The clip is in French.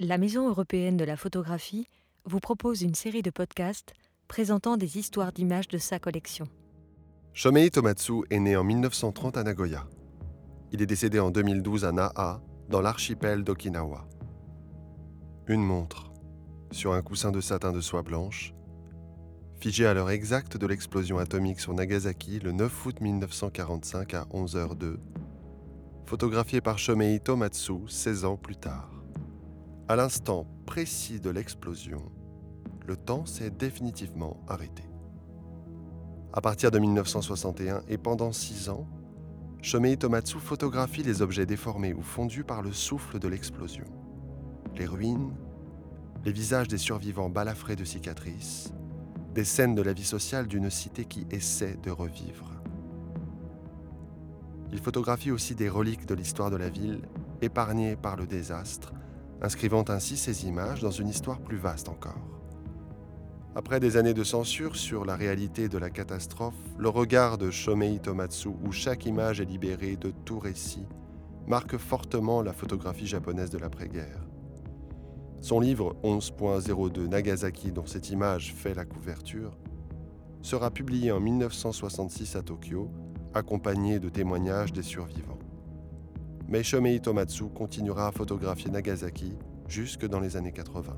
la Maison européenne de la photographie vous propose une série de podcasts présentant des histoires d'images de sa collection. Shomei Tomatsu est né en 1930 à Nagoya. Il est décédé en 2012 à Naha, dans l'archipel d'Okinawa. Une montre, sur un coussin de satin de soie blanche, figée à l'heure exacte de l'explosion atomique sur Nagasaki le 9 août 1945 à 11h02, photographiée par Shomei Tomatsu 16 ans plus tard. À l'instant précis de l'explosion, le temps s'est définitivement arrêté. À partir de 1961 et pendant six ans, Shomei Tomatsu photographie les objets déformés ou fondus par le souffle de l'explosion. Les ruines, les visages des survivants balafrés de cicatrices, des scènes de la vie sociale d'une cité qui essaie de revivre. Il photographie aussi des reliques de l'histoire de la ville, épargnées par le désastre, inscrivant ainsi ces images dans une histoire plus vaste encore. Après des années de censure sur la réalité de la catastrophe, le regard de Shomei Tomatsu, où chaque image est libérée de tout récit, marque fortement la photographie japonaise de l'après-guerre. Son livre 11.02 Nagasaki, dont cette image fait la couverture, sera publié en 1966 à Tokyo accompagné de témoignages des survivants. Mais Shomei Tomatsu continuera à photographier Nagasaki jusque dans les années 80.